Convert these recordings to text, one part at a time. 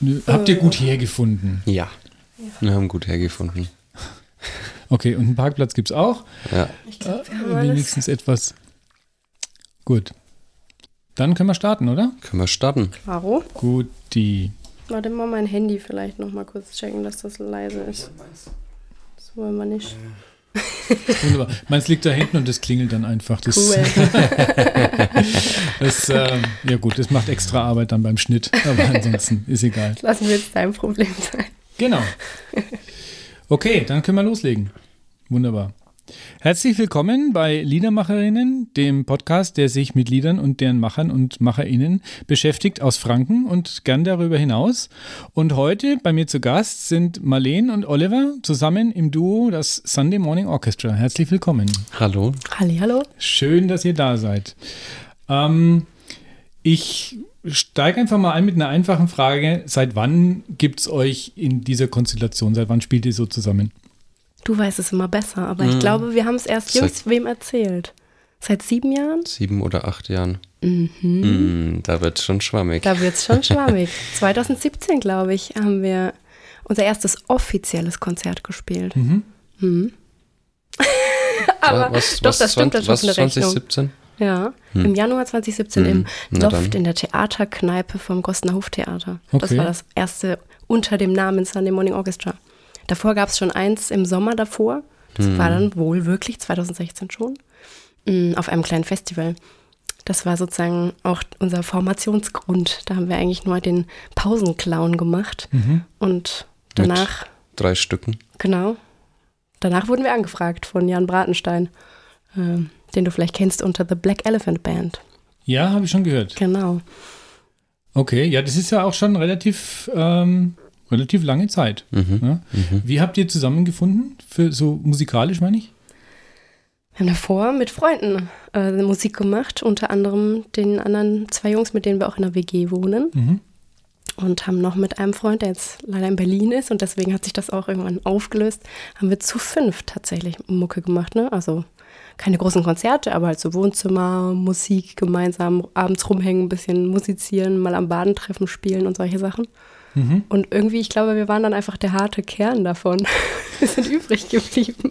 Nö, Habt ihr gut hergefunden? Ja, wir haben gut hergefunden. Okay, und einen Parkplatz gibt es auch. Ja. Ich glaube, wir haben Äh, alles. wenigstens etwas. Gut. Dann können wir starten, oder? Können wir starten? Klaro. Gut, die. Warte mal mein Handy vielleicht noch mal kurz checken, dass das leise ist. Das wollen wir nicht. Wunderbar. Meins liegt da hinten und das klingelt dann einfach. Das, Cool. das, ähm, ja gut, das macht extra Arbeit dann beim Schnitt. Aber ansonsten ist egal. Lassen wir jetzt dein Problem sein. Genau. Okay, dann können wir loslegen. Wunderbar. Herzlich willkommen bei Liedermacherinnen, dem Podcast, der sich mit Liedern und deren Machern und Macherinnen beschäftigt aus Franken und gern darüber hinaus. Und heute bei mir zu Gast sind Marleen und Oliver zusammen im Duo das Sunday Morning Orchestra. Herzlich willkommen. Hallo. Halli, hallo. Schön, dass ihr da seid. Ähm, ich steige einfach mal ein mit einer einfachen Frage. Seit wann gibt es euch in dieser Konstellation? Seit wann spielt ihr so zusammen? Du weißt es immer besser, aber ich glaube, wir haben es erst jüngst wem erzählt. Seit sieben Jahren? Sieben oder acht Jahren. Mhm. Mm, da wird schon schwammig. Da wird es schon schwammig. 2017, glaube ich, haben wir unser erstes offizielles Konzert gespielt. Mhm. Mhm. Aber was, doch, was, das stimmt, das was ist eine Rechnung. 2017? Ja, im Januar 2017 im Hm, na Loft dann. in der Theaterkneipe vom Gossener Hoftheater. Das Okay. war das erste unter dem Namen Sunday Morning Orchestra. Davor gab es schon eins im Sommer davor. Das Hm. war dann wohl wirklich 2016 schon. mm, Auf einem kleinen Festival. Das war sozusagen auch unser Formationsgrund. Da haben wir eigentlich nur den Pausenclown gemacht. Mhm. Und danach, Drei Stücken. genau, danach wurden wir angefragt von Jan Bratenstein, ähm, den du vielleicht kennst unter The Black Elephant Band. Ja, habe ich schon gehört. Genau. Okay, ja, das ist ja auch schon relativ, ähm, relativ lange Zeit. Mhm. Ja? Wie habt ihr zusammengefunden? Für so musikalisch, meine ich? Wir haben davor mit Freunden äh, Musik gemacht, unter anderem den anderen zwei Jungs, mit denen wir auch in der WG wohnen. Mhm. Und haben noch mit einem Freund, der jetzt leider in Berlin ist und deswegen hat sich das auch irgendwann aufgelöst, haben wir zu fünf tatsächlich Mucke gemacht. Ne? Also keine großen Konzerte, aber halt so Wohnzimmer, Musik, gemeinsam abends rumhängen, ein bisschen musizieren, mal am Badentreffen spielen und solche Sachen. Mhm. Und irgendwie, ich glaube, wir waren dann einfach der harte Kern davon. wir sind übrig geblieben.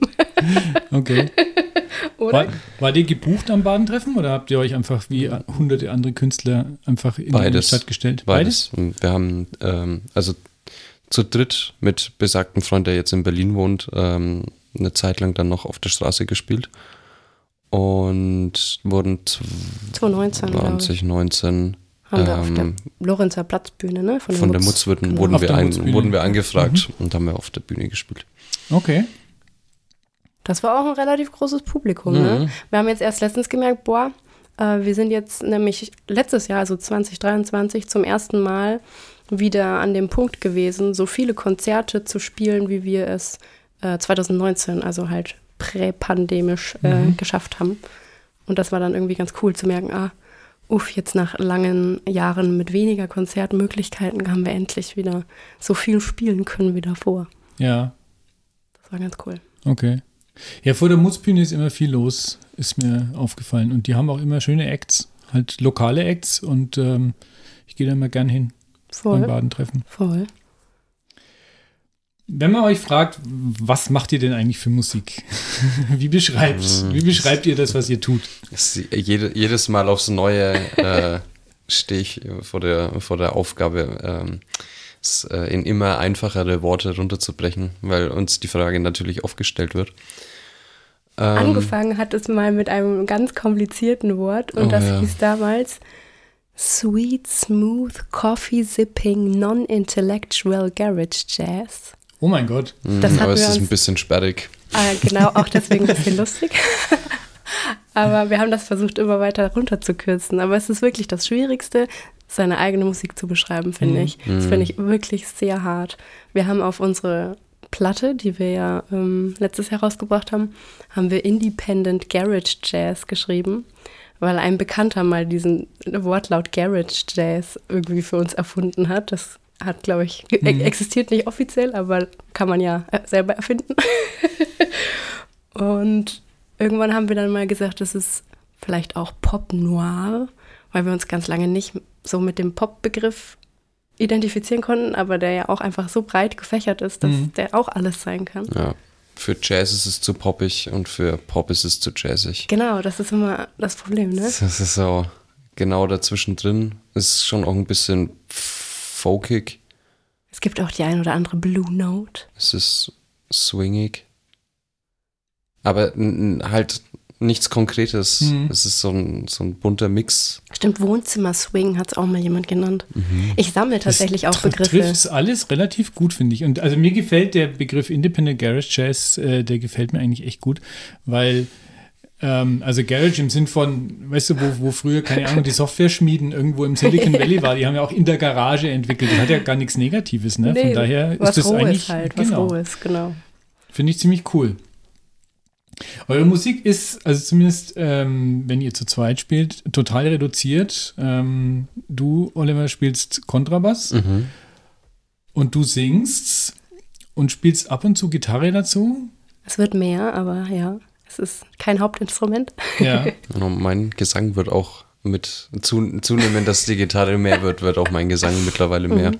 Okay. Oder? War, wart ihr gebucht am Badentreffen oder habt ihr euch einfach wie hunderte andere Künstler einfach in die Beides. Stadt gestellt? Beides. Und wir haben, ähm, also zu dritt mit besagtem Freund, der jetzt in Berlin wohnt, ähm, eine Zeit lang dann noch auf der Straße gespielt. Und wurden 2019, glaube ich. 2019 Haben wir auf der ähm, Lorenzer Platzbühne, ne? von der Mutz wurden, genau. wurden, wir der ein, wurden wir angefragt und haben wir auf der Bühne gespielt. Okay. Das war auch ein relativ großes Publikum, Mhm. ne? Wir haben jetzt erst letztens gemerkt, boah, äh, wir sind jetzt nämlich letztes Jahr, also 2023, zum ersten Mal wieder an dem Punkt gewesen, so viele Konzerte zu spielen, wie wir es äh, 2019, also halt präpandemisch äh, Mhm. geschafft haben. Und das war dann irgendwie ganz cool zu merken, ah, uff, jetzt nach langen Jahren mit weniger Konzertmöglichkeiten haben wir endlich wieder so viel spielen können wie davor. Ja, Das war ganz cool. okay. Ja, vor der Mutzbühne ist immer viel los, ist mir aufgefallen. Und die haben auch immer schöne Acts, halt lokale Acts. Und ähm, ich gehe da immer gern hin beim Voll. Badentreffen. Voll. Wenn man euch fragt, was macht ihr denn eigentlich für Musik? wie, beschreibt, wie beschreibt ihr das, was ihr tut? Jede, jedes Mal aufs Neue äh, stehe ich vor der, vor der Aufgabe, ähm, es äh, in immer einfachere Worte runterzubrechen, weil uns die Frage natürlich oft gestellt wird. Ähm, Angefangen hat es mal mit einem ganz komplizierten Wort und Oh, das ja. hieß damals Sweet, Smooth, Coffee Sipping, Non-Intellectual Garage Jazz. Oh mein Gott. mh, das hatten aber es ist ein bisschen sperrig. Ah, genau, auch deswegen ein bisschen lustig. Aber wir haben das versucht, immer weiter runterzukürzen. Aber es ist wirklich das Schwierigste, seine eigene Musik zu beschreiben, finde ich. Das finde ich wirklich sehr hart. Wir haben auf unsere Platte, die wir ja ähm, letztes Jahr rausgebracht haben, haben wir Independent Garage Jazz geschrieben, weil ein Bekannter mal diesen Wortlaut Garage Jazz irgendwie für uns erfunden hat. Das hat, glaube ich, ge- Mhm. existiert nicht offiziell, aber kann man ja äh, selber erfinden. Und irgendwann haben wir dann mal gesagt, das ist vielleicht auch Pop Noir, weil wir uns ganz lange nicht so mit dem Pop-Begriff identifizieren konnten, aber der ja auch einfach so breit gefächert ist, dass Mhm. der auch alles sein kann. Ja. Für Jazz ist es zu poppig und für Pop ist es zu jazzig. Genau, das ist immer das Problem, ne? Das ist so genau dazwischen drin. Ist schon auch ein bisschen folkig. Es gibt auch die ein oder andere Blue Note. Es ist swingig. Aber halt nichts Konkretes. Mhm. Es ist so ein, so ein bunter Mix. Stimmt, Wohnzimmer-Swing hat es auch mal jemand genannt. Ich sammle tatsächlich auch Begriffe. trifft es alles relativ gut, finde ich. Und also mir gefällt der Begriff Independent Garage Jazz, äh, der gefällt mir eigentlich echt gut, weil ähm, also Garage im Sinn von, weißt du, wo, wo früher, keine Ahnung, die Software-Schmieden irgendwo im Silicon Valley war, die haben ja auch in der Garage entwickelt. Das hat ja gar nichts Negatives, ne? Von Nee, daher was ist das eigentlich, halt, was genau, Rohes, genau. finde ich ziemlich cool. Eure Musik ist, also zumindest ähm, wenn ihr zu zweit spielt, total reduziert. Ähm, du, Oliver, spielst Kontrabass. Mhm. Und du singst und spielst ab und zu Gitarre dazu? Es wird mehr, aber ja, es ist kein Hauptinstrument. Ja. Und mein Gesang wird auch mit zu, zunehmend, dass die Gitarre mehr wird, wird auch mein Gesang mittlerweile mehr.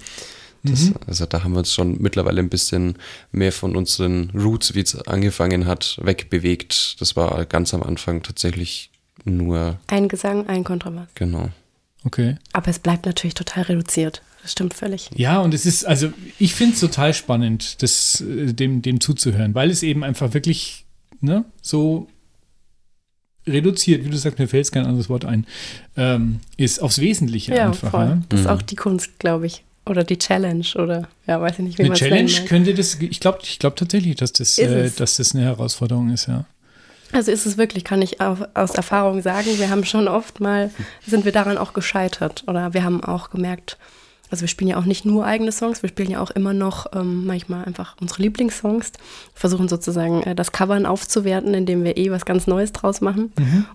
Das, also da haben wir uns schon mittlerweile ein bisschen mehr von unseren Roots, wie es angefangen hat, wegbewegt. Das war ganz am Anfang tatsächlich nur, Ein Gesang, ein Kontrabass. genau. Okay. Aber es bleibt natürlich total reduziert. Das stimmt völlig. Ja, und es ist, also ich finde es total spannend, das, äh, dem, dem zuzuhören, weil es eben einfach wirklich ne, so reduziert, wie du sagst, mir fällt kein anderes Wort ein, ähm, ist aufs Wesentliche Ja, einfach. voll. Ne? Das ist Mhm. auch die Kunst, glaube ich. Oder die Challenge oder ja, weiß ich nicht, wie man es Challenge könnte das, ich glaube ich glaub tatsächlich, dass das, Ist äh, dass das eine Herausforderung ist, ja. Also ist es wirklich, kann ich auch aus Erfahrung sagen, wir haben schon oft mal, sind wir daran auch gescheitert. Oder wir haben auch gemerkt, also wir spielen ja auch nicht nur eigene Songs, wir spielen ja auch immer noch ähm, manchmal einfach unsere Lieblingssongs, versuchen sozusagen äh, das Covern aufzuwerten, indem wir eh was ganz Neues draus machen.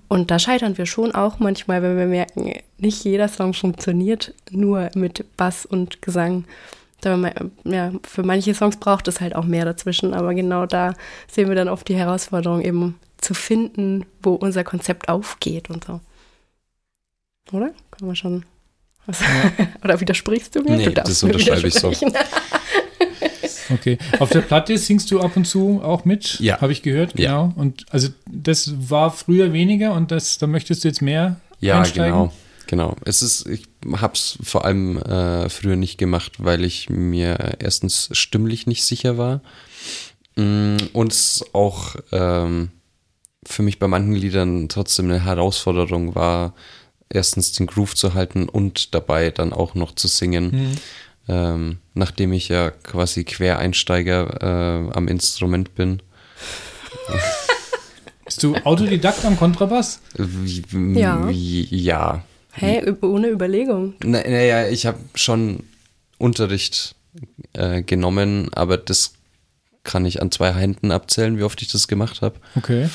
Und da scheitern wir schon auch manchmal, wenn wir merken, nicht jeder Song funktioniert nur mit Bass und Gesang. Man, ja, für manche Songs braucht es halt auch mehr dazwischen, aber genau da sehen wir dann oft die Herausforderung, eben zu finden, wo unser Konzept aufgeht und so. Oder? Kann man schon. Was? Oder widersprichst du mir? Nee, du das unterschreibe ich so. Okay. Auf der Platte singst du ab und zu auch mit, Ja. habe ich gehört, Ja. genau. Und also das war früher weniger und das, da möchtest du jetzt mehr Ja, einsteigen? genau. Genau. Es ist, ich hab's vor allem äh, früher nicht gemacht, weil ich mir erstens stimmlich nicht sicher war mm, und es auch ähm, für mich bei manchen Liedern trotzdem eine Herausforderung war, erstens den Groove zu halten und dabei dann auch noch zu singen. Mhm. Ähm, nachdem ich ja quasi Quereinsteiger äh, am Instrument bin. Bist du Autodidakt am Kontrabass? Ja. Ja. Hä, ohne Überlegung. Na- Naja, ich habe schon Unterricht äh, genommen, aber das kann ich an zwei Händen abzählen, wie oft ich das gemacht habe. Okay.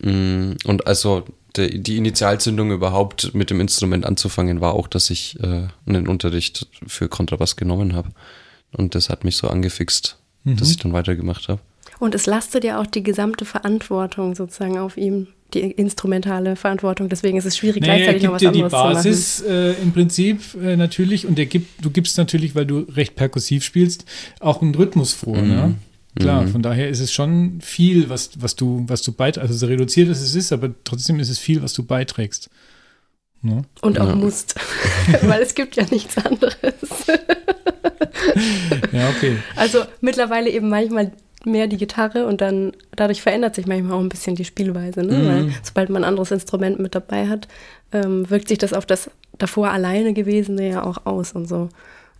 Mm, Und also die, die Initialzündung überhaupt mit dem Instrument anzufangen war auch, dass ich äh, einen Unterricht für Kontrabass genommen habe. Und das hat mich so angefixt, dass ich dann weitergemacht habe. Und es lastet ja auch die gesamte Verantwortung sozusagen auf ihm, die instrumentale Verantwortung. Deswegen ist es schwierig, Naja, er gleichzeitig noch gibt was dir die anderes Basis äh, im Prinzip äh, natürlich und er gibt, du gibst natürlich, weil du recht perkussiv spielst, auch einen Rhythmus vor. Ne? Klar, von daher ist es schon viel, was, was du, was du beiträgst. Also so reduziert es ist, aber trotzdem ist es viel, was du beiträgst. Ne? Und auch Ja. musst. Weil es gibt ja nichts anderes. Ja, okay. Also mittlerweile eben manchmal mehr die Gitarre und dann dadurch verändert sich manchmal auch ein bisschen die Spielweise. Ne? Mhm. Weil sobald man ein anderes Instrument mit dabei hat, ähm, wirkt sich das auf das davor alleine gewesene ja auch aus und so.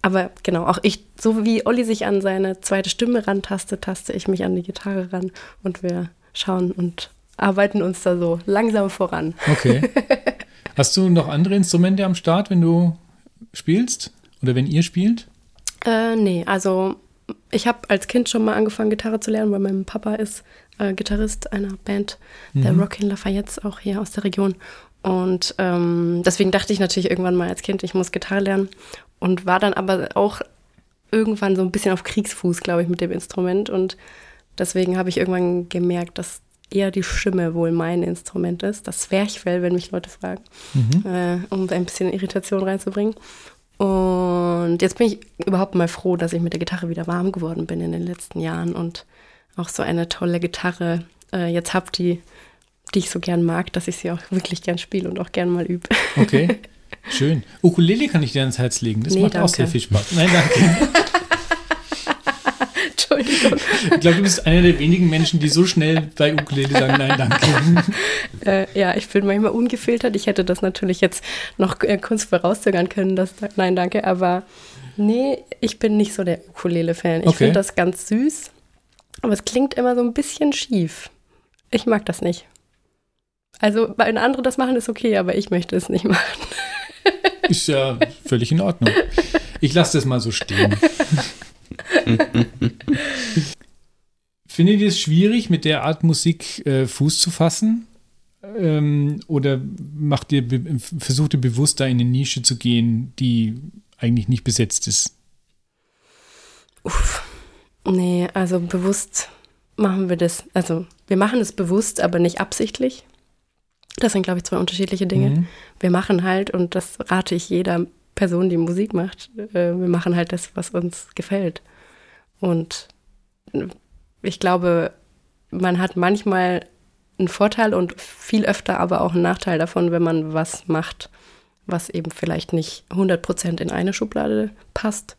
Aber genau, auch ich, so wie Olli sich an seine zweite Stimme rantastet, taste ich mich an die Gitarre ran und wir schauen und arbeiten uns da so langsam voran. Okay. Hast du noch andere Instrumente am Start, wenn du spielst? Oder wenn ihr spielt? Äh, nee, also ich habe als Kind schon mal angefangen, Gitarre zu lernen, weil mein Papa ist äh, Gitarrist einer Band, der Rockin' Lafayette, auch hier aus der Region. Und ähm, deswegen dachte ich natürlich irgendwann mal als Kind, ich muss Gitarre lernen. Und war dann aber auch irgendwann so ein bisschen auf Kriegsfuß, glaube ich, mit dem Instrument. Und deswegen habe ich irgendwann gemerkt, dass eher die Stimme wohl mein Instrument ist. Das Zwerchfell, wenn mich Leute fragen, äh, um ein bisschen Irritation reinzubringen. Und jetzt bin ich überhaupt mal froh, dass ich mit der Gitarre wieder warm geworden bin in den letzten Jahren und auch so eine tolle Gitarre äh, jetzt habe, die, die ich so gern mag, dass ich sie auch wirklich gern spiele und auch gern mal übe. Okay, schön. Ukulele kann ich dir ans Herz legen. Das nee, macht danke. auch sehr viel Spaß. Nein, danke. Entschuldigung. Ich glaube, du bist einer der wenigen Menschen, die so schnell bei Ukulele sagen, nein, danke. Äh, ja, ich bin manchmal ungefiltert. Ich hätte das natürlich jetzt noch äh, kurz vorauszögern können, dass nein, danke, aber nee, ich bin nicht so der Ukulele-Fan. Ich okay. finde das ganz süß, aber es klingt immer so ein bisschen schief. Ich mag das nicht. Also, wenn andere das machen, ist okay, aber ich möchte es nicht machen. Ist ja völlig in Ordnung. Ich lasse das mal so stehen. Findet ihr es schwierig, mit der Art Musik äh, Fuß zu fassen? Ähm, oder macht ihr, versucht ihr bewusst da in eine Nische zu gehen, die eigentlich nicht besetzt ist? Uff. Nee, also bewusst machen wir das. Also wir machen es bewusst, aber nicht absichtlich. Das sind, glaube ich, zwei unterschiedliche Dinge. Mhm. Wir machen halt, und das rate ich jeder Person, die Musik macht, äh, wir machen halt das, was uns gefällt. Und ich glaube, man hat manchmal einen Vorteil und viel öfter aber auch einen Nachteil davon, wenn man was macht, was eben vielleicht nicht 100% in eine Schublade passt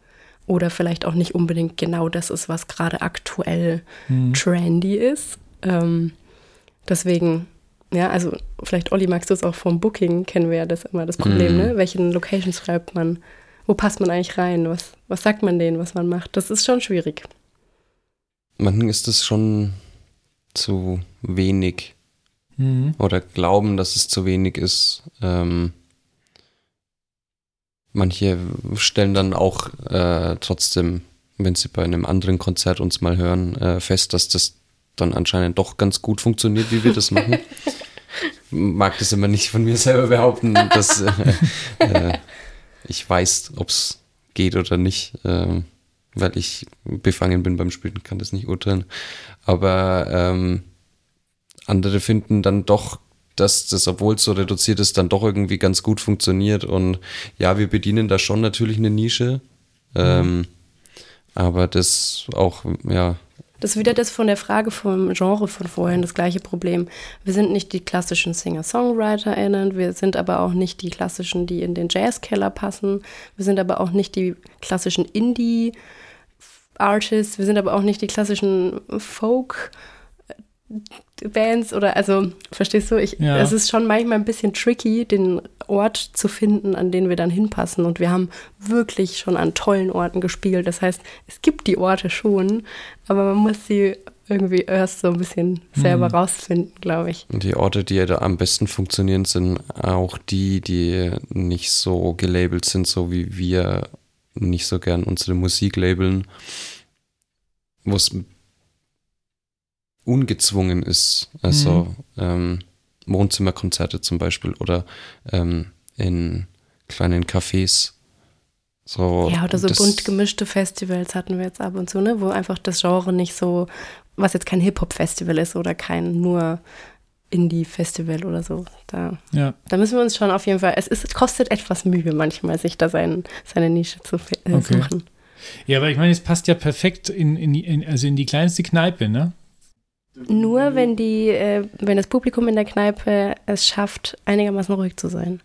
oder vielleicht auch nicht unbedingt genau das ist, was gerade aktuell mhm. trendy ist. Ähm, deswegen, ja, also vielleicht Olli, magst du es auch vom Booking, kennen wir ja das immer das Problem, mhm. ne? Welchen Locations schreibt man? Wo passt man eigentlich rein? Was, was sagt man denen, was man macht? Das ist schon schwierig. Manchen ist es schon zu wenig. Mhm. Oder glauben, dass es zu wenig ist. Ähm, manche stellen dann auch äh, trotzdem, wenn sie bei einem anderen Konzert uns mal hören, äh, fest, dass das dann anscheinend doch ganz gut funktioniert, wie wir das machen. Mag das immer nicht von mir selber behaupten, dass äh, äh ich weiß, ob es geht oder nicht. Ähm, weil ich befangen bin beim Spielen, kann das nicht urteilen. Aber ähm, andere finden dann doch, dass das, obwohl es so reduziert ist, dann doch irgendwie ganz gut funktioniert. Und ja, wir bedienen da schon natürlich eine Nische. Mhm. Ähm, aber das auch, ja. Das ist wieder das von der Frage vom Genre von vorhin, das gleiche Problem. Wir sind nicht die klassischen Singer-SongwriterInnen, wir sind aber auch nicht die klassischen, die in den Jazzkeller passen. Wir sind aber auch nicht die klassischen Indie- Artists, wir sind aber auch nicht die klassischen Folk. Bands oder also verstehst du, ich, ja. es ist schon manchmal ein bisschen tricky, den Ort zu finden, an den wir dann hinpassen. Und wir haben wirklich schon an tollen Orten gespielt. Das heißt, es gibt die Orte schon, aber man muss sie irgendwie erst so ein bisschen selber mhm. rausfinden, glaube ich. Und die Orte, die ja da am besten funktionieren, sind auch die, die nicht so gelabelt sind, so wie wir nicht so gern unsere Musik labeln, wo es ungezwungen ist. Also mhm. ähm, Wohnzimmerkonzerte zum Beispiel oder ähm, in kleinen Cafés. So, ja, oder so bunt gemischte Festivals hatten wir jetzt ab und zu, ne? wo einfach das Genre nicht so, was jetzt kein Hip-Hop-Festival ist oder kein nur Indie-Festival oder so. Da, ja. da müssen wir uns schon auf jeden Fall, es ist, kostet etwas Mühe manchmal, sich da sein, seine Nische zu äh, okay. suchen. Ja, aber ich meine, es passt ja perfekt in, in, in, also in die kleinste Kneipe, ne? Nur wenn die, äh, wenn das Publikum in der Kneipe es schafft, einigermaßen ruhig zu sein.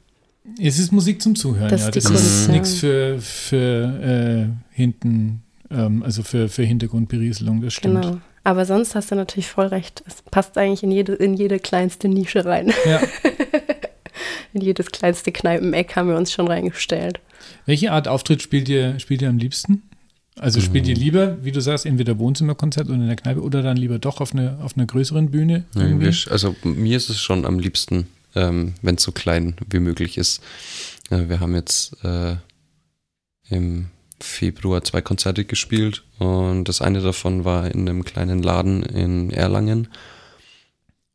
Es ist Musik zum Zuhören, das ja. Ist das Kunst, ist ja. nichts für, für äh, hinten, ähm, also für, für Hintergrundberieselung, das stimmt. Genau. Aber sonst hast du natürlich voll recht. Es passt eigentlich in jede, in jede kleinste Nische rein. Ja. in jedes kleinste Kneipeneck haben wir uns schon reingestellt. Welche Art Auftritt spielt ihr, spielt ihr am liebsten? Also spielt ihr mhm. lieber, wie du sagst, entweder Wohnzimmerkonzert oder in der Kneipe oder dann lieber doch auf, eine, auf einer größeren Bühne? Irgendwie? Also mir ist es schon am liebsten, ähm, wenn es so klein wie möglich ist. Äh, wir haben jetzt äh, im Februar zwei Konzerte gespielt und das eine davon war in einem kleinen Laden in Erlangen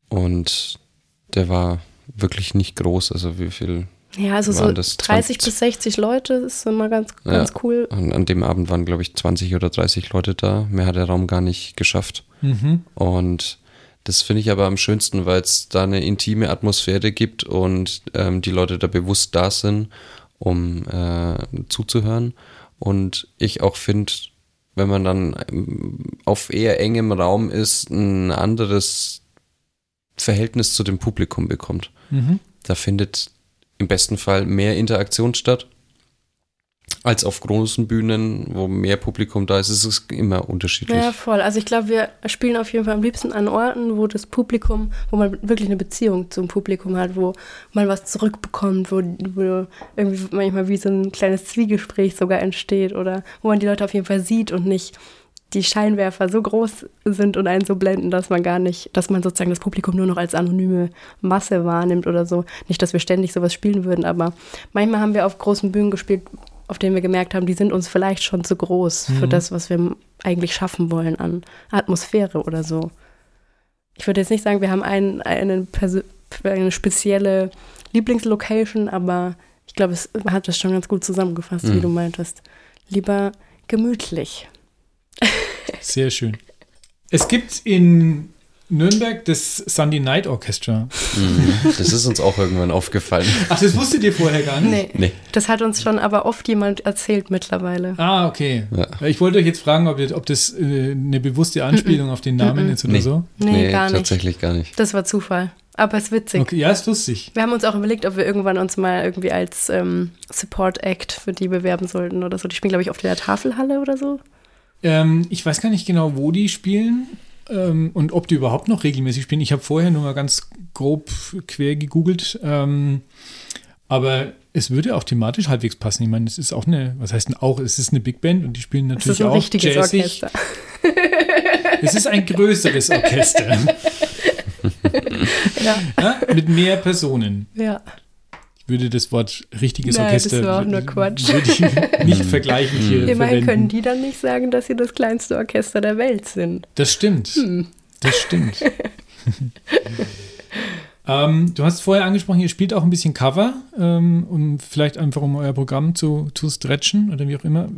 und der war wirklich nicht groß, also wie viel ja, also so 30 20, bis 60 Leute ist immer ganz, ganz ja, cool. Und an dem Abend waren, glaube ich, 20 oder 30 Leute da. Mehr hat der Raum gar nicht geschafft. Mhm. Und das finde ich aber am schönsten, weil es da eine intime Atmosphäre gibt und ähm, die Leute da bewusst da sind um äh, zuzuhören. Und ich auch finde, wenn man dann ähm, auf eher engem Raum ist, ein anderes Verhältnis zu dem Publikum bekommt. Mhm. Da findet im besten Fall mehr Interaktion statt als auf großen Bühnen, wo mehr Publikum da ist. Es ist immer unterschiedlich. Ja, voll. Also ich glaube, wir spielen auf jeden Fall am liebsten an Orten, wo das Publikum, wo man wirklich eine Beziehung zum Publikum hat, wo man was zurückbekommt, wo, wo irgendwie manchmal wie so ein kleines Zwiegespräch sogar entsteht oder wo man die Leute auf jeden Fall sieht und nicht die Scheinwerfer so groß sind und einen so blenden, dass man gar nicht, dass man sozusagen das Publikum nur noch als anonyme Masse wahrnimmt oder so. Nicht, dass wir ständig sowas spielen würden, aber manchmal haben wir auf großen Bühnen gespielt, auf denen wir gemerkt haben, die sind uns vielleicht schon zu groß für Mhm. das, was wir eigentlich schaffen wollen an Atmosphäre oder so. Ich würde jetzt nicht sagen, wir haben ein, eine, perso- eine spezielle Lieblingslocation, aber ich glaube, es hat das schon ganz gut zusammengefasst, wie Mhm. du meintest. Lieber gemütlich. Sehr schön. Es gibt in Nürnberg das Sunday Night Orchestra. Mhm. Das ist uns auch irgendwann aufgefallen. Ach, das wusstet ihr vorher gar nicht? Nee, Nee. das hat uns schon aber oft jemand erzählt mittlerweile. Ah, okay. Ja. Ich wollte euch jetzt fragen, ob, ihr, ob das äh, eine bewusste Anspielung auf den Namen ist oder Nee. so. Nee, gar nicht. tatsächlich gar nicht. Das war Zufall. Aber es ist witzig. Okay, ja, ist lustig. Wir haben uns auch überlegt, ob wir irgendwann uns mal irgendwie als ähm, Support Act für die bewerben sollten oder so. Die spielen, glaube ich, oft in der Tafelhalle oder so. Ähm, ich weiß gar nicht genau, wo die spielen ähm, und ob die überhaupt noch regelmäßig spielen. Ich habe vorher nur mal ganz grob quer gegoogelt. Ähm, aber es würde auch thematisch halbwegs passen. Ich meine, es ist auch eine, was heißt denn auch, es ist eine Big Band und die spielen natürlich ist ein auch richtiges jazzig. Orchester. Es ist ein größeres Orchester Ja, ja, mit mehr Personen. ja. Würde das Wort richtiges Nein, das Orchester war auch nur Quatsch. nicht vergleichend hier Immerhin verwenden. können die dann nicht sagen, dass sie das kleinste Orchester der Welt sind. Das stimmt. Hm. Das stimmt. ähm, du hast vorher angesprochen, ihr spielt auch ein bisschen Cover, ähm, um vielleicht einfach um euer Programm zu, zu stretchen oder wie auch immer.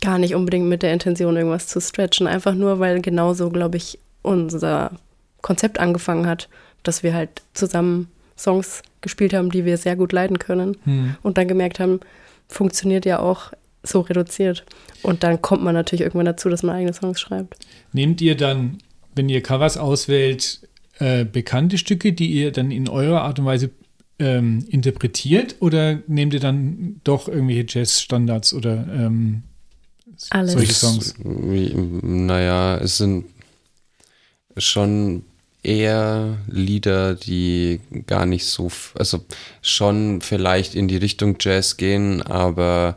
Gar nicht unbedingt mit der Intention, irgendwas zu stretchen. Einfach nur, weil genauso, glaube ich, unser Konzept angefangen hat, dass wir halt zusammen Songs gespielt haben, die wir sehr gut leiden können. Hm. und dann gemerkt haben, funktioniert ja auch so reduziert. Und dann kommt man natürlich irgendwann dazu, dass man eigene Songs schreibt. Nehmt ihr dann, wenn ihr Covers auswählt, äh, bekannte Stücke, die ihr dann in eurer Art und Weise ähm, interpretiert oder nehmt ihr dann doch irgendwelche Jazz-Standards oder ähm, Alles. solche Songs? Naja, es sind schon eher Lieder, die gar nicht so, also schon vielleicht in die Richtung Jazz gehen, aber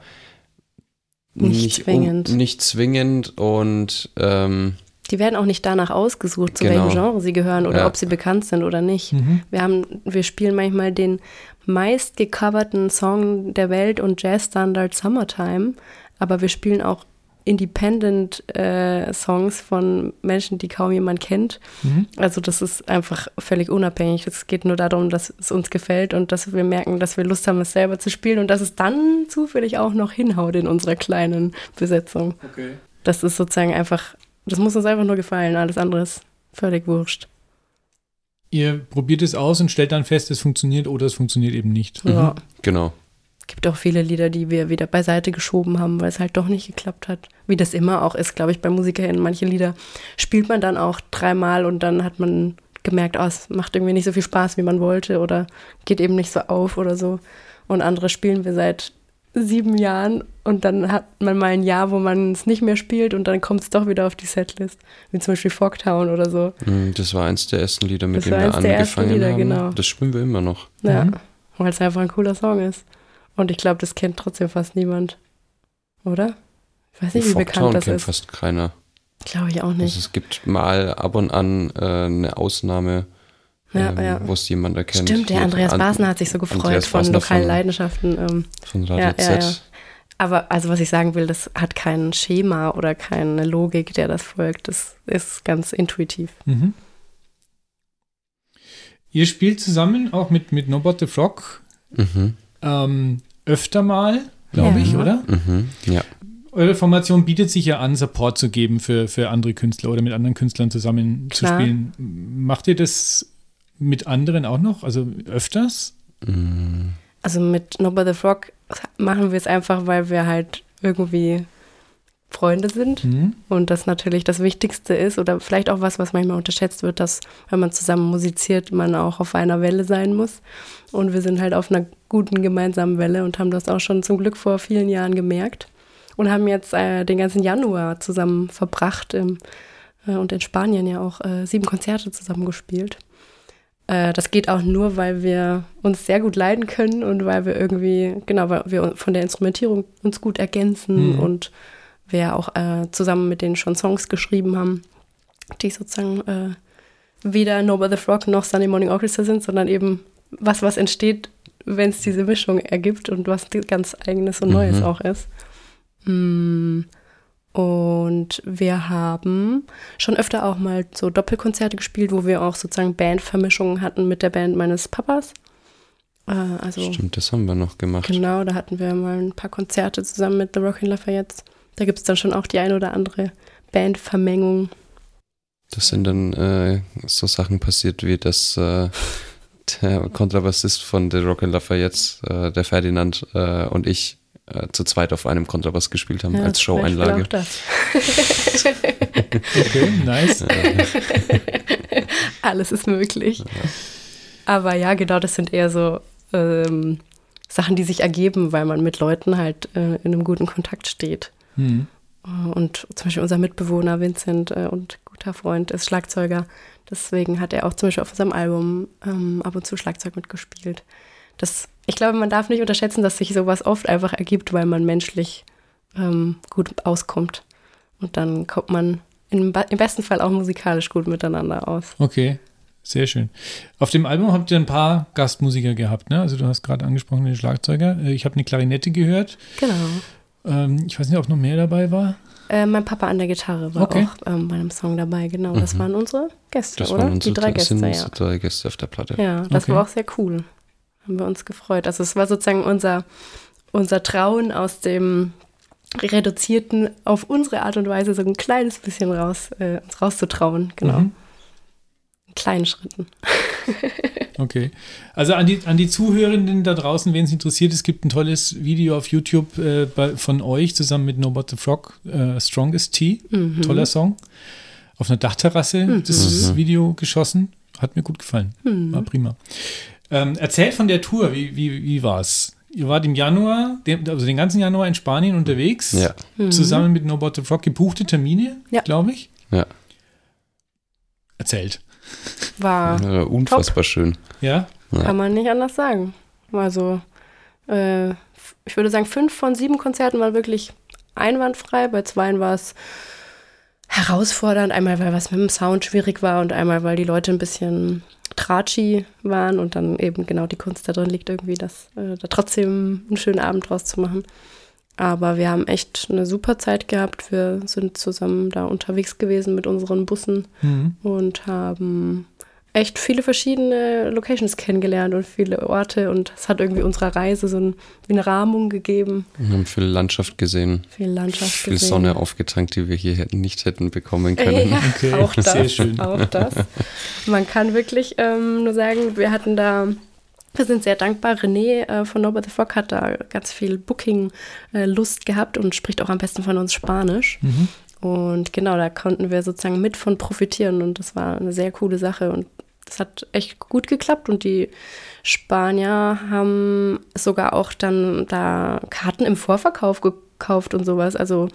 Nicht zwingend. Um, nicht zwingend und ähm, Die werden auch nicht danach ausgesucht, zu Genau. welchem Genre sie gehören oder Ja. ob sie bekannt sind oder nicht. Mhm. Wir, haben, wir spielen manchmal den meist gecoverten Song der Welt und Jazzstandard Summertime, aber wir spielen auch Independent-Songs von Menschen, die kaum jemand kennt. Mhm. Also das ist einfach völlig unabhängig. Es geht nur darum, dass es uns gefällt und dass wir merken, dass wir Lust haben, es selber zu spielen und dass es dann zufällig auch noch hinhaut in unserer kleinen Besetzung. Okay. Das ist sozusagen einfach, das muss uns einfach nur gefallen. Alles andere ist völlig wurscht. Ihr probiert es aus und stellt dann fest, es funktioniert oder es funktioniert eben nicht. Ja. mhm, genau. Gibt auch viele Lieder, die wir wieder beiseite geschoben haben, weil es halt doch nicht geklappt hat. Wie das immer auch ist, glaube ich, bei MusikerInnen. Manche Lieder spielt man dann auch dreimal und dann hat man gemerkt, oh, es macht irgendwie nicht so viel Spaß, wie man wollte oder geht eben nicht so auf oder so. Und andere spielen wir seit sieben Jahren und dann hat man mal ein Jahr, wo man es nicht mehr spielt und dann kommt es doch wieder auf die Setlist. Wie zum Beispiel Fogtown oder so. Mm, Das war eins der ersten Lieder, mit war wir angefangen Lieder, haben. genau. Das spielen wir immer noch. Ja, Mhm. weil es einfach ein cooler Song ist. Und ich glaube, das kennt trotzdem fast niemand. Oder? Ich weiß nicht, wie bekannt das kennt ist. fast keiner. Glaube ich auch Also nicht. es gibt mal ab und an äh, eine Ausnahme, Ja, ähm, ja. wo es jemand erkennt. Stimmt, der Hier Andreas An- Basner hat sich so gefreut Andreas von Basner lokalen von- Leidenschaften. Ähm, Von Radio Ja, ja, Z. ja. aber also was ich sagen will, das hat kein Schema oder keine Logik, der das folgt. Das ist ganz intuitiv. Mhm. Ihr spielt zusammen auch mit, mit Nobot the Frog Mhm. Ähm, öfter mal, glaube Ja. ich, oder? Mhm. Ja. Eure Formation bietet sich ja an, Support zu geben für, für andere Künstler oder mit anderen Künstlern zusammen zu Klar. spielen. Macht ihr das mit anderen auch noch? Also öfters? Mm. also mit No the Frog machen wir es einfach, weil wir halt irgendwie Freunde sind Mhm. und das natürlich das Wichtigste ist oder vielleicht auch was, was manchmal unterschätzt wird, dass wenn man zusammen musiziert, man auch auf einer Welle sein muss. Und wir sind halt auf einer guten gemeinsamen Welle und haben das auch schon zum Glück vor vielen Jahren gemerkt und haben jetzt äh, den ganzen Januar zusammen verbracht im, äh, und in Spanien ja auch äh, sieben Konzerte zusammen gespielt. Äh, das geht auch nur, weil wir uns sehr gut leiden können und weil wir irgendwie, genau, weil wir von der Instrumentierung uns gut ergänzen Mhm. und wir auch äh, zusammen mit denen schon Songs geschrieben haben, die sozusagen äh, weder No the Frog noch Sunday Morning Orchestra sind, sondern eben was, was entsteht, wenn es diese Mischung ergibt und was ganz eigenes und Neues Mhm. auch ist. Mm, Und wir haben schon öfter auch mal so Doppelkonzerte gespielt, wo wir auch sozusagen Bandvermischungen hatten mit der Band meines Papas. Äh, also Stimmt, das haben wir noch gemacht. Genau, da hatten wir mal ein paar Konzerte zusammen mit The Rockin' Lafayette. Da gibt es dann schon auch die ein oder andere Bandvermengung. Das sind dann äh, so Sachen passiert, wie dass äh, der Kontrabassist von The Rock Lafayette, äh, der Ferdinand äh, und ich äh, zu zweit auf einem Kontrabass gespielt haben Ja, als Show-Einlage. auch das. Okay, nice. Alles ist möglich. Aber ja, genau, das sind eher so ähm, Sachen, die sich ergeben, weil man mit Leuten halt äh, in einem guten Kontakt steht. Mhm. Und zum Beispiel unser Mitbewohner Vincent äh, und guter Freund ist Schlagzeuger. Deswegen hat er auch zum Beispiel auf unserem Album ähm, ab und zu Schlagzeug mitgespielt. Das, ich glaube, man darf nicht unterschätzen, dass sich sowas oft einfach ergibt, weil man menschlich ähm, gut auskommt. Und dann kommt man im, im besten Fall auch musikalisch gut miteinander aus. Okay, sehr schön. Auf dem Album habt ihr ein paar Gastmusiker gehabt, ne? Also du hast gerade angesprochen den Schlagzeuger. Äh, Ich habe eine Klarinette gehört. Genau. Ähm, ich weiß nicht, ob noch mehr dabei war. Äh, mein Papa an der Gitarre war Okay. auch ähm, bei einem Song dabei. Genau, das Mhm. waren unsere Gäste, Das oder? waren unsere Die drei das sind Gäste, ja. unsere drei Gäste auf der Platte. Ja, das Okay. war auch sehr cool. Haben wir uns gefreut. Also es war sozusagen unser, unser Trauen aus dem reduzierten, auf unsere Art und Weise so ein kleines bisschen raus, äh, uns rauszutrauen. Genau. Mhm. In kleinen Schritten. Okay. Also an die, an die Zuhörenden da draußen, wen es interessiert, es gibt ein tolles Video auf YouTube äh, bei, von euch zusammen mit No But the Frog, äh, Strongest Tea. Mhm. Toller Song. Auf einer Dachterrasse das Mhm. Video geschossen. Hat mir gut gefallen. Mhm. War prima. Ähm, erzählt von der Tour, wie, wie, wie war es? Ihr wart im Januar, dem, also den ganzen Januar in Spanien unterwegs, Ja, Mhm. zusammen mit No But the Frog, gebuchte Termine, Ja. glaube ich. ja. Erzählt. War, ja unfassbar schön. Ja? Ja. kann man nicht anders sagen. Also, äh, ich würde sagen, fünf von sieben Konzerten waren wirklich einwandfrei. Bei zweien war es herausfordernd. Einmal, weil was mit dem Sound schwierig war und einmal, weil die Leute ein bisschen tratschi waren und dann eben genau die Kunst da drin liegt, irgendwie das, äh, da trotzdem einen schönen Abend draus zu machen. Aber wir haben echt eine super Zeit gehabt. Wir sind zusammen da unterwegs gewesen mit unseren Bussen Mhm. und haben echt viele verschiedene Locations kennengelernt und viele Orte und es hat irgendwie unserer Reise so ein, eine Rahmung gegeben. Wir haben viel Landschaft gesehen, Viel Landschaft viel gesehen. Sonne aufgetankt, die wir hier hätten, nicht hätten bekommen können. Ja, Okay, auch das, sehr schön. auch das. Man kann wirklich ähm, nur sagen, wir hatten da, wir sind sehr dankbar. René äh, von Nobel the Frog hat da ganz viel Booking-Lust gehabt und spricht auch am besten von uns Spanisch. Mhm. Und genau, da konnten wir sozusagen mit von profitieren und das war eine sehr coole Sache und das hat echt gut geklappt und die Spanier haben sogar auch dann da Karten im Vorverkauf gekauft und sowas. Also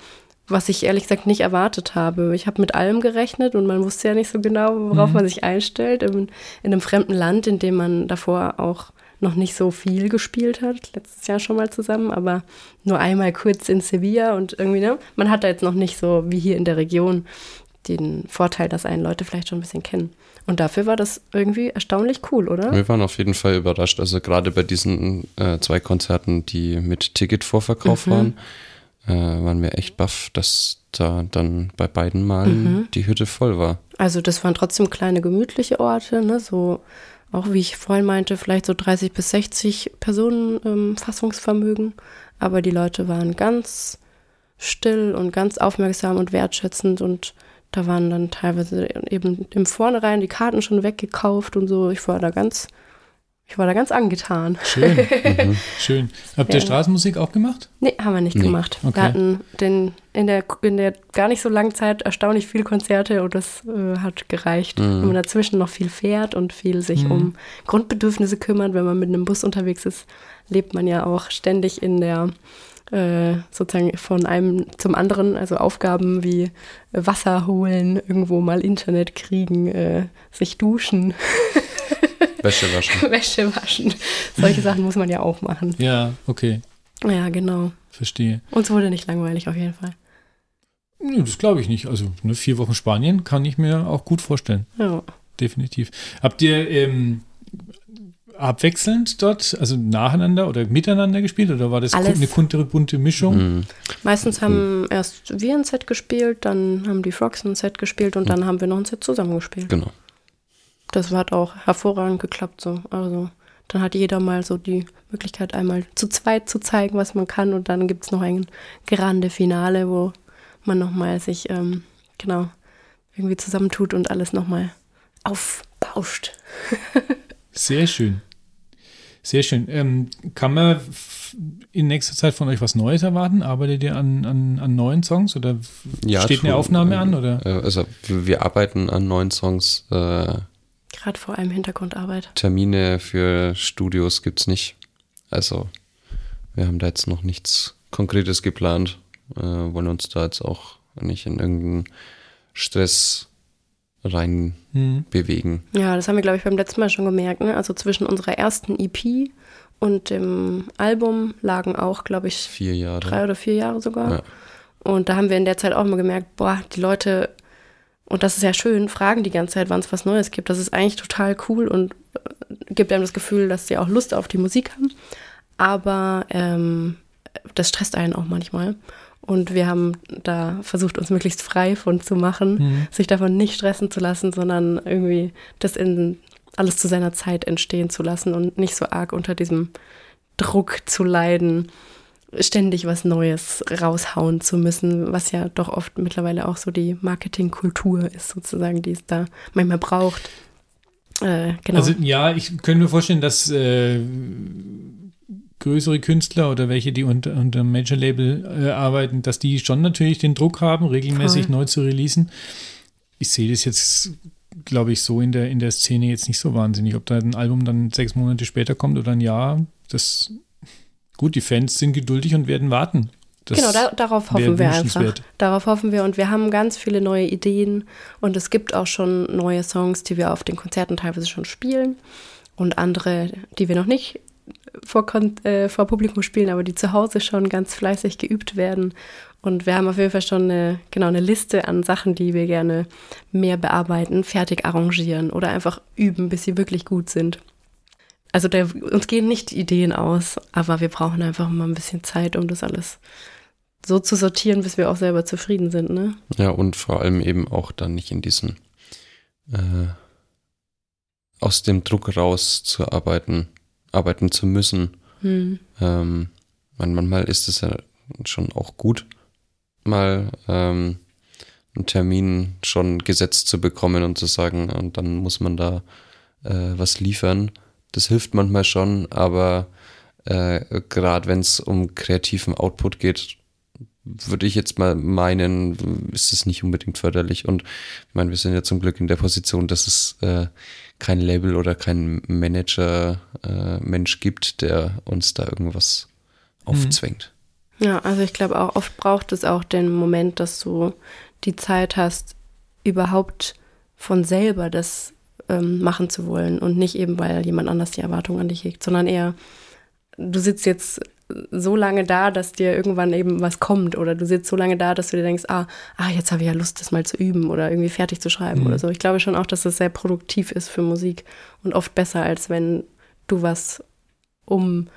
was ich ehrlich gesagt nicht erwartet habe. Ich habe mit allem gerechnet und man wusste ja nicht so genau, worauf Mhm. man sich einstellt. In, in einem fremden Land, in dem man davor auch noch nicht so viel gespielt hat, letztes Jahr schon mal zusammen, aber nur einmal kurz in Sevilla und irgendwie, ne? Man hat da jetzt noch nicht so wie hier in der Region den Vorteil, dass einen Leute vielleicht schon ein bisschen kennen. Und dafür war das irgendwie erstaunlich cool, oder? Wir waren auf jeden Fall überrascht. Also gerade bei diesen äh, zwei Konzerten, die mit Ticketvorverkauf Mhm. waren, äh, waren wir echt baff, dass da dann bei beiden Malen Mhm. die Hütte voll war. Also das waren trotzdem kleine gemütliche Orte, ne? So auch wie ich vorhin meinte, vielleicht so 30 bis 60 Personen ähm, Fassungsvermögen. Aber die Leute waren ganz still und ganz aufmerksam und wertschätzend und da waren dann teilweise eben im Vornherein die Karten schon weggekauft und so. Ich war da ganz, ich war da ganz angetan. Schön. mhm. Schön. Habt ihr Straßenmusik auch gemacht? Nee, haben wir nicht nee. gemacht. Okay. Wir hatten den, in, der, in der gar nicht so langen Zeit erstaunlich viele Konzerte und das äh, hat gereicht. Mhm. Wenn man dazwischen noch viel fährt und viel sich mhm. um Grundbedürfnisse kümmert, wenn man mit einem Bus unterwegs ist, lebt man ja auch ständig in der äh, sozusagen von einem zum anderen, also Aufgaben wie Wasser holen, irgendwo mal Internet kriegen, äh, sich duschen. Wäsche waschen. Wäsche waschen. Solche Sachen muss man ja auch machen. Ja, okay. Ja, genau. Verstehe. Uns wurde nicht langweilig auf jeden Fall. Nee, das glaube ich nicht. Also ne, vier Wochen Spanien kann ich mir auch gut vorstellen. Ja. Definitiv. Habt ihr ähm, abwechselnd dort, also nacheinander oder miteinander gespielt oder war das Alles. eine bunte, bunte Mischung? Mhm. Meistens haben mhm. erst wir ein Set gespielt, dann haben die Frogs ein Set gespielt und mhm. dann haben wir noch ein Set zusammengespielt. Genau. Das hat auch hervorragend geklappt so. Also dann hat jeder mal so die Möglichkeit, einmal zu zweit zu zeigen, was man kann und dann gibt es noch ein grande Finale, wo man nochmal sich ähm, genau irgendwie zusammentut und alles nochmal aufbauscht. Sehr schön. Sehr schön. Ähm, kann man in nächster Zeit von euch was Neues erwarten? Arbeitet ihr an, an, an neuen Songs oder ja, steht eine Aufnahme an? Oder? Äh, also wir arbeiten an neuen Songs. Äh, Gerade vor allem Hintergrundarbeit. Termine für Studios gibt es nicht. Also wir haben da jetzt noch nichts Konkretes geplant. Äh, wollen uns da jetzt auch nicht in irgendeinen Stress rein hm. bewegen. Ja, das haben wir, glaube ich, beim letzten Mal schon gemerkt. Ne? Also zwischen unserer ersten EP und dem Album lagen auch, glaube ich, vier Jahre. drei oder vier Jahre sogar. Ja. Und da haben wir in der Zeit auch mal gemerkt, boah, die Leute, und das ist ja schön, fragen die ganze Zeit, wann es was Neues gibt. Das ist eigentlich total cool und äh, gibt einem das Gefühl, dass sie auch Lust auf die Musik haben. Aber ähm, das stresst einen auch manchmal. Und wir haben da versucht, uns möglichst frei von zu machen, mhm. sich davon nicht stressen zu lassen, sondern irgendwie das in alles zu seiner Zeit entstehen zu lassen und nicht so arg unter diesem Druck zu leiden, ständig was Neues raushauen zu müssen, was ja doch oft mittlerweile auch so die Marketingkultur ist, sozusagen, die es da manchmal braucht. Äh, genau. Also ja, ich könnte mir vorstellen, dass äh, größere Künstler oder welche, die unter, unter Major Label äh, arbeiten, dass die schon natürlich den Druck haben, regelmäßig Voll. neu zu releasen. Ich sehe das jetzt, glaube ich, so in der, in der Szene jetzt nicht so wahnsinnig. Ob da ein Album dann sechs Monate später kommt oder ein Jahr, das gut, die Fans sind geduldig und werden warten. Das genau, da, darauf hoffen wir einfach. Darauf hoffen wir und wir haben ganz viele neue Ideen und es gibt auch schon neue Songs, die wir auf den Konzerten teilweise schon spielen und andere, die wir noch nicht vor, äh, vor Publikum spielen, aber die zu Hause schon ganz fleißig geübt werden. Und wir haben auf jeden Fall schon eine, genau eine Liste an Sachen, die wir gerne mehr bearbeiten, fertig arrangieren oder einfach üben, bis sie wirklich gut sind. Also der, uns gehen nicht Ideen aus, aber wir brauchen einfach mal ein bisschen Zeit, um das alles so zu sortieren, bis wir auch selber zufrieden sind. Ne? Ja, und vor allem eben auch dann nicht in diesen äh, aus dem Druck raus zu arbeiten arbeiten zu müssen. Hm. Ähm, manchmal ist es ja schon auch gut, mal ähm, einen Termin schon gesetzt zu bekommen und zu sagen, und dann muss man da äh, was liefern. Das hilft manchmal schon, aber äh, gerade wenn es um kreativen Output geht, würde ich jetzt mal meinen, ist es nicht unbedingt förderlich. Und ich meine, wir sind ja zum Glück in der Position, dass es äh, kein Label oder kein Manager-Mensch äh, gibt, der uns da irgendwas mhm. aufzwängt. Ja, also ich glaube auch, oft braucht es auch den Moment, dass du die Zeit hast, überhaupt von selber das ähm, machen zu wollen und nicht eben, weil jemand anders die Erwartung an dich hegt, sondern eher, du sitzt jetzt so lange da, dass dir irgendwann eben was kommt oder du sitzt so lange da, dass du dir denkst, ah, ah jetzt habe ich ja Lust, das mal zu üben oder irgendwie fertig zu schreiben mhm. oder so. Ich glaube schon auch, dass das sehr produktiv ist für Musik und oft besser, als wenn du was um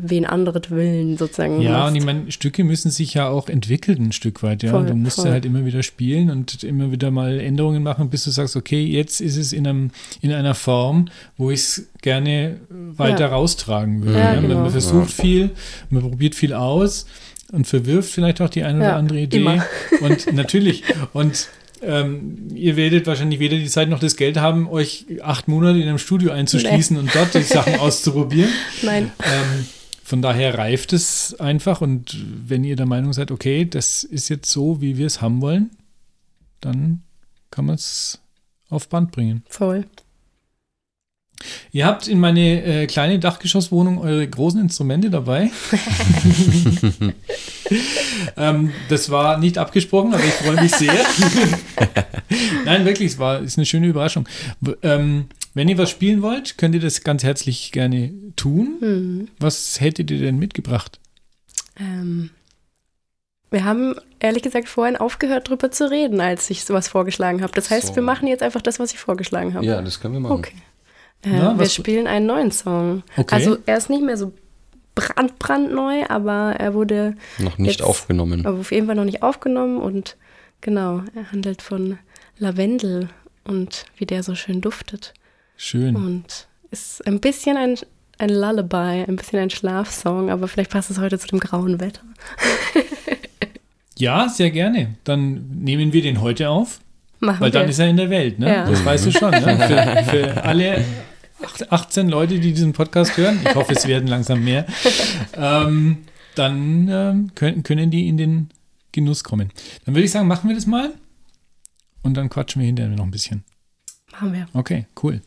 wen andere willen sozusagen. Ja, machst. und ich meine, Stücke müssen sich ja auch entwickeln ein Stück weit, ja. Voll, du musst ja halt immer wieder spielen und immer wieder mal Änderungen machen, bis du sagst, okay, jetzt ist es in, einem, in einer Form, wo ich es gerne weiter ja. raustragen würde. Ja, ja. Genau. Man versucht viel, man probiert viel aus und verwirft vielleicht auch die eine oder andere Idee. Immer. Und natürlich, und ähm, ihr werdet wahrscheinlich weder die Zeit noch das Geld haben, euch acht Monate in einem Studio einzuschließen nee. und dort die Sachen auszuprobieren. Nein. Ähm, von daher reift es einfach und wenn ihr der Meinung seid, okay, das ist jetzt so, wie wir es haben wollen, dann kann man es auf Band bringen. Voll. Ihr habt in meine äh, kleine Dachgeschosswohnung eure großen Instrumente dabei. ähm, das war nicht abgesprochen, aber ich freue mich sehr. Nein, wirklich, es war ist eine schöne Überraschung. Ähm, wenn ihr was spielen wollt, könnt ihr das ganz herzlich gerne tun. Mhm. Was hättet ihr denn mitgebracht? Ähm, wir haben ehrlich gesagt vorhin aufgehört, drüber zu reden, als ich sowas vorgeschlagen habe. Das heißt, so. wir machen jetzt einfach das, was ich vorgeschlagen habe. Ja, das können wir machen. Okay. Äh, Na, wir spielen einen neuen Song. Okay. Also er ist nicht mehr so brand, brandneu, aber er wurde noch nicht aufgenommen. Aber auf jeden Fall noch nicht aufgenommen und genau, er handelt von Lavendel und wie der so schön duftet. Schön. Und ist ein bisschen ein, ein Lullaby, ein bisschen ein Schlafsong, aber vielleicht passt es heute zu dem grauen Wetter. ja, sehr gerne. Dann nehmen wir den heute auf. Machen weil wir. dann ist er in der Welt, ne? Ja. Das weißt du schon. Ne? Für, für, alle 18 Leute, die diesen Podcast hören, ich hoffe, es werden langsam mehr, ähm, dann ähm, können, können die in den Genuss kommen. Dann würde ich sagen, machen wir das mal und dann quatschen wir hinterher noch ein bisschen. Machen wir. Okay, cool.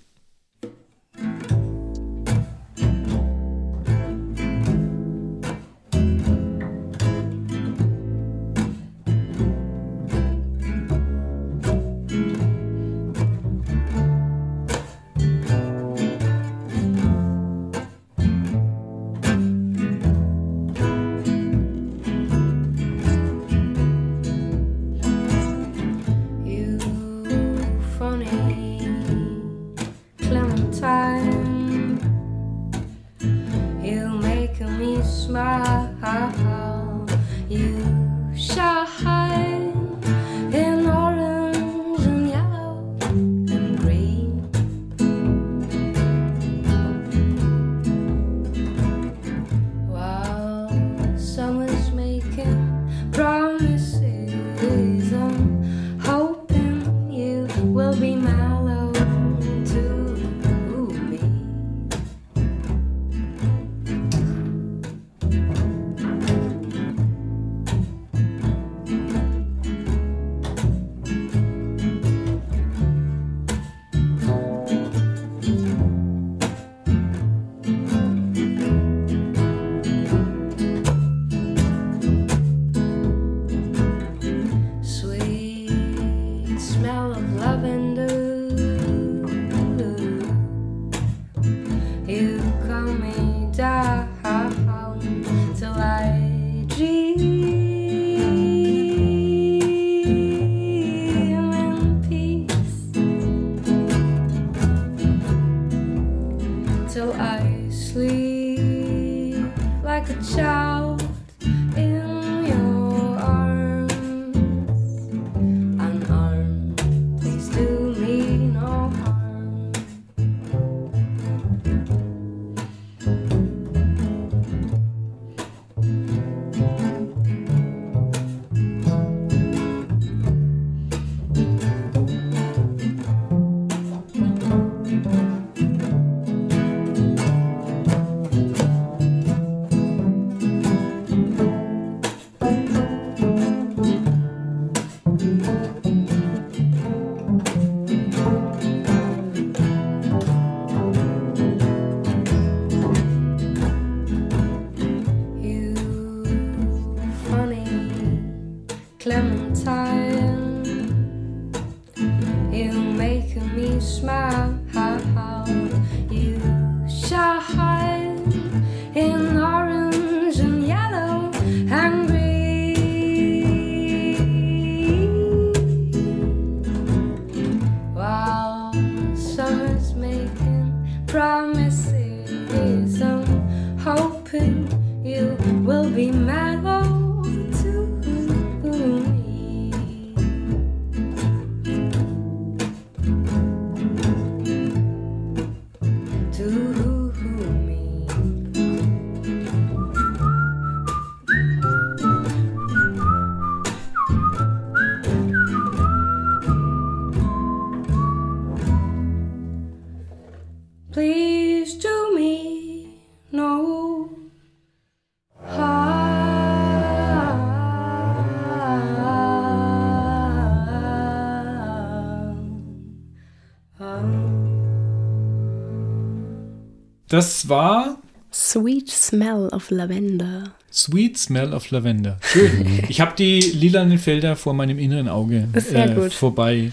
Das war Sweet Smell of Lavender. Sweet Smell of Lavender. Schön. ich habe die lilanen Felder vor meinem inneren Auge äh, äh, vorbei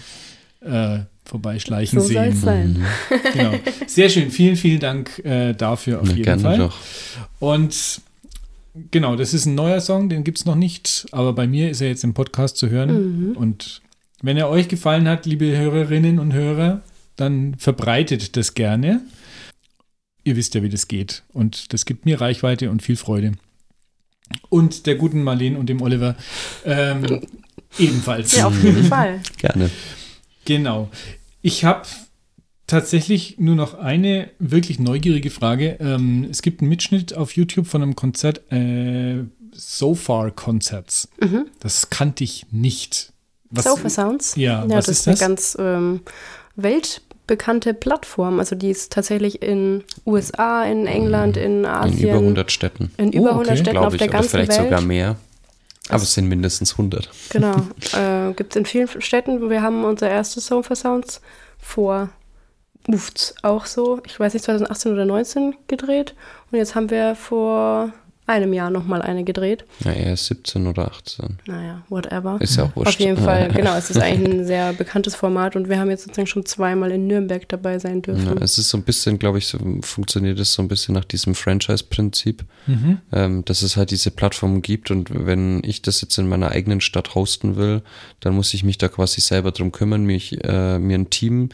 äh, vorbeischleichen so sehen. Sein. Mhm. Genau. Sehr schön. Vielen, vielen Dank äh, dafür auf Na, jeden Fall. Doch. Und genau, das ist ein neuer Song, den gibt es noch nicht, aber bei mir ist er jetzt im Podcast zu hören. Mhm. Und wenn er euch gefallen hat, liebe Hörerinnen und Hörer, dann verbreitet das gerne. Ihr wisst ja, wie das geht. Und das gibt mir Reichweite und viel Freude. Und der guten Marlene und dem Oliver ähm, ebenfalls. Ja, auf jeden Fall. Gerne. Genau. Ich habe tatsächlich nur noch eine wirklich neugierige Frage. Ähm, es gibt einen Mitschnitt auf YouTube von einem Konzert, äh, So Far Concerts. Das kannte ich nicht. Was, Sofa Sounds. Ja, ja was das ist ist eine das? ganz ähm, weltbekannte Plattform. Also die ist tatsächlich in USA, in England, in In Asien. über 100 Städten, in über Oh, okay. 100 Städten glaube auf ich. der Oder ganzen vielleicht Welt. sogar mehr. Aber es sind mindestens 100. Genau. äh, Gibt es in vielen Städten. Wir haben unser erstes Sofa Sounds vor uft, auch so, ich weiß nicht, 2018 oder 2019 gedreht. Und jetzt haben wir vor einem Jahr nochmal eine gedreht. Ja, eher 17 oder 18. Naja, whatever. Ist ja auch wurscht. Auf jeden Fall, genau. Es ist eigentlich ein sehr bekanntes Format und wir haben jetzt sozusagen schon zweimal in Nürnberg dabei sein Ja, dürfen. es ist so ein bisschen, glaube ich, so, funktioniert es so ein bisschen nach diesem Franchise-Prinzip, Mhm. ähm, dass es halt diese Plattform gibt und wenn ich das jetzt in meiner eigenen Stadt hosten will, dann muss ich mich da quasi selber drum kümmern, mich, äh, mir ein Team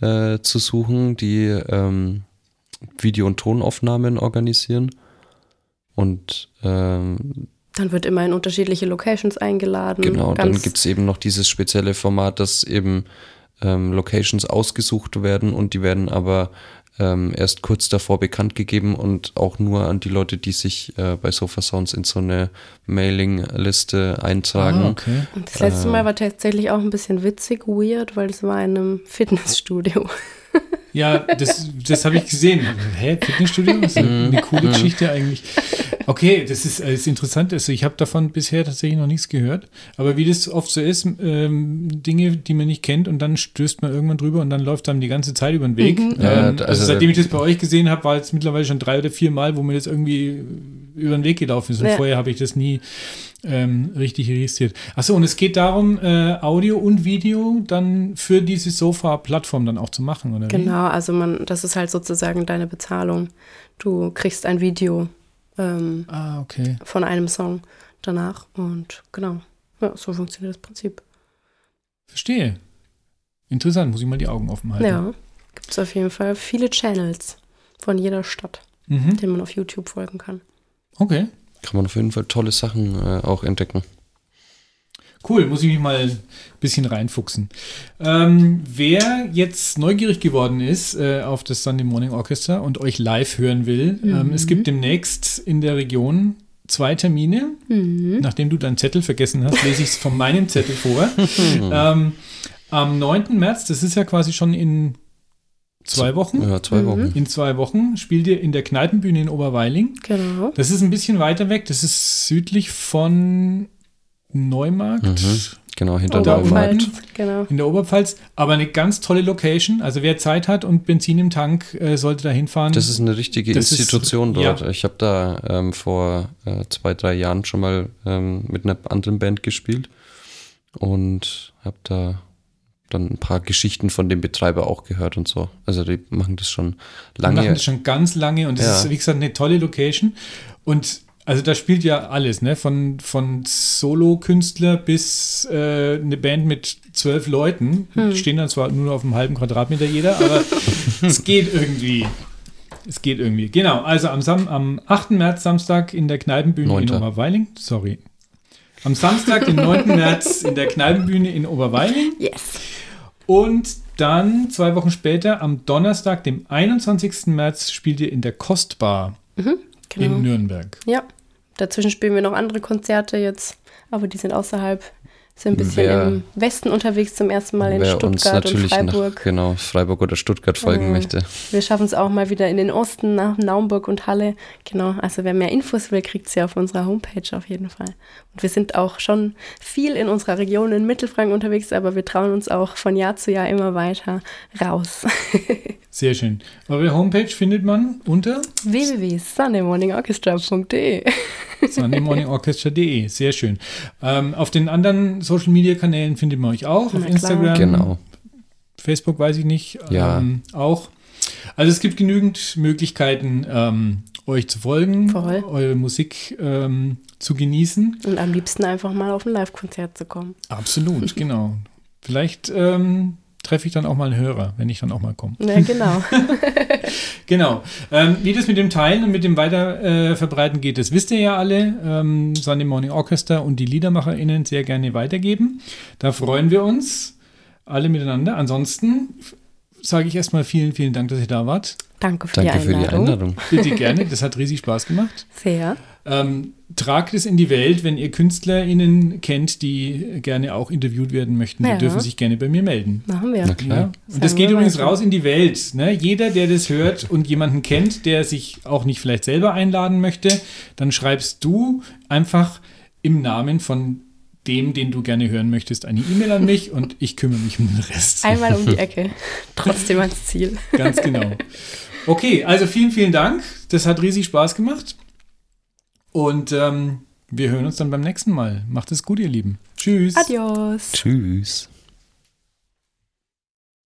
äh, zu suchen, die ähm, Video- und Tonaufnahmen organisieren und ähm, Dann wird immer in unterschiedliche Locations eingeladen. Genau, dann gibt es eben noch dieses spezielle Format, dass eben ähm, Locations ausgesucht werden und die werden aber ähm, erst kurz davor bekannt gegeben und auch nur an die Leute, die sich äh, bei Sofa Sounds in so eine Mailing-Liste eintragen. Ah, okay. Und das letzte Äh. Mal war tatsächlich auch ein bisschen witzig, weird, weil es war in einem Fitnessstudio. Ja, das, das habe ich gesehen. Hä, Fitnessstudio? Das ist Mhm. eine coole Geschichte eigentlich. Okay, das ist, das ist interessant. Also ich habe davon bisher tatsächlich noch nichts gehört. Aber wie das oft so ist, ähm, Dinge, die man nicht kennt und dann stößt man irgendwann drüber und dann läuft einem die ganze Zeit über den Weg. Mhm. Ähm, also, also seitdem ich das bei euch gesehen habe, war jetzt mittlerweile schon drei oder vier Mal, wo mir das irgendwie über den Weg gelaufen ist. Und Ja. vorher habe ich das nie ähm, richtig registriert. Achso, und es geht darum, äh, Audio und Video dann für diese Sofa-Plattform dann auch zu machen, oder wie? Genau, also man, das ist halt sozusagen deine Bezahlung. Du kriegst ein Video ähm, Ah, okay. von einem Song danach und genau. Ja, so funktioniert das Prinzip. Verstehe. Interessant, muss ich mal die Augen offen halten. Ja, gibt es auf jeden Fall viele Channels von jeder Stadt, Mhm. denen man auf YouTube folgen kann. Okay, Kann man auf jeden Fall tolle Sachen äh, auch entdecken. cool, muss ich mich mal ein bisschen reinfuchsen. Ähm, wer jetzt neugierig geworden ist äh, auf das Sunday Morning Orchestra und euch live hören will, ähm, es gibt demnächst in der Region zwei Termine. Mhm. Nachdem du deinen Zettel vergessen hast, lese ich es von meinem Zettel vor. ähm, am 9. März, das ist ja quasi schon in zwei Wochen. Ja, zwei Mhm. Wochen. In zwei Wochen spielt ihr in der Kneipenbühne in Oberweiling. Genau. Das ist ein bisschen weiter weg. Das ist südlich von Neumarkt Mhm. Genau, hinter. Oberpfalz, genau. in der Oberpfalz. Aber eine ganz tolle Location. Also wer Zeit hat und Benzin im Tank, äh, sollte da hinfahren. Das ist eine richtige Das ist- Institution dort. ja. Ich habe da ähm, vor äh, zwei, drei Jahren schon mal ähm, mit einer anderen Band gespielt und habe da dann ein paar Geschichten von dem Betreiber auch gehört und so. Also die machen das schon Wir lange. machen das schon ganz lange und das Ja. ist, wie gesagt, eine tolle Location. Und also da spielt ja alles, ne? Von, von Solo-Künstler bis äh, eine Band mit zwölf Leuten. Die stehen dann zwar nur auf einem halben Quadratmeter jeder, aber es geht irgendwie. Es geht irgendwie. Genau, also am, Sam am 8. März, Samstag, in der Kneipenbühne in Neunter. Oberweiling. Sorry. Am Samstag, den 9. März, in der Kneipenbühne in Oberweiling. Yes. Und dann zwei Wochen später, am Donnerstag, dem 21. März, spielt ihr in der Kostbar Genau. in Nürnberg. Ja. Dazwischen spielen wir noch andere Konzerte jetzt, aber die sind außerhalb, sind ein bisschen Wer- im Westen unterwegs zum ersten Mal in Wer uns Stuttgart und natürlich nach Freiburg. genau, Freiburg oder Stuttgart folgen Mhm. möchte. Wir schaffen es auch mal wieder in den Osten nach Naumburg und Halle. Genau, also wer mehr Infos will, kriegt sie auf unserer Homepage auf jeden Fall. Und wir sind auch schon viel in unserer Region in Mittelfranken unterwegs, aber wir trauen uns auch von Jahr zu Jahr immer weiter raus. Sehr schön. Eure Homepage findet man unter www.sundaymorningorchestra.de sundaymorningorchestra.de. Sehr schön. Ähm, auf den anderen Social Media Kanälen findet man euch auch. Na auf klar. Instagram, Genau. Facebook weiß ich nicht. Ja. Ähm, auch. Also es gibt genügend Möglichkeiten, ähm, euch zu folgen, Voll. eure Musik ähm, zu genießen. Und am liebsten einfach mal auf ein Live-Konzert zu kommen. Absolut, genau. Vielleicht ähm, treffe ich dann auch mal einen Hörer, wenn ich dann auch mal komme. Ja, genau. Genau. Ähm, wie das mit dem Teilen und mit dem Weiterverbreiten äh, geht, das wisst ihr ja alle. Ähm, Sunday Morning Orchestra und die LiedermacherInnen sehr gerne weitergeben. Da freuen wir uns alle miteinander. Ansonsten sage ich erstmal vielen, vielen Dank, dass ihr da wart. Danke für Danke die für die Einladung. Einladung. Bitte gerne, das hat riesig Spaß gemacht. Sehr. Ähm, tragt es in die Welt, wenn ihr KünstlerInnen kennt, die gerne auch interviewt werden möchten. Die Ja. dürfen sich gerne bei mir melden. Machen wir. Na klar. Ja. Und das geht übrigens raus in die Welt. Ne? Jeder, der das hört und jemanden kennt, der sich auch nicht vielleicht selber einladen möchte, dann schreibst du einfach im Namen von dem, den du gerne hören möchtest, eine E-Mail an mich und ich kümmere mich um den Rest. Einmal um die Ecke. Trotzdem ans Ziel. Ganz genau. Okay, also vielen, vielen Dank. Das hat riesig Spaß gemacht. Und ähm, wir hören uns dann beim nächsten Mal. Macht es gut, ihr Lieben. Tschüss. Adios. Tschüss.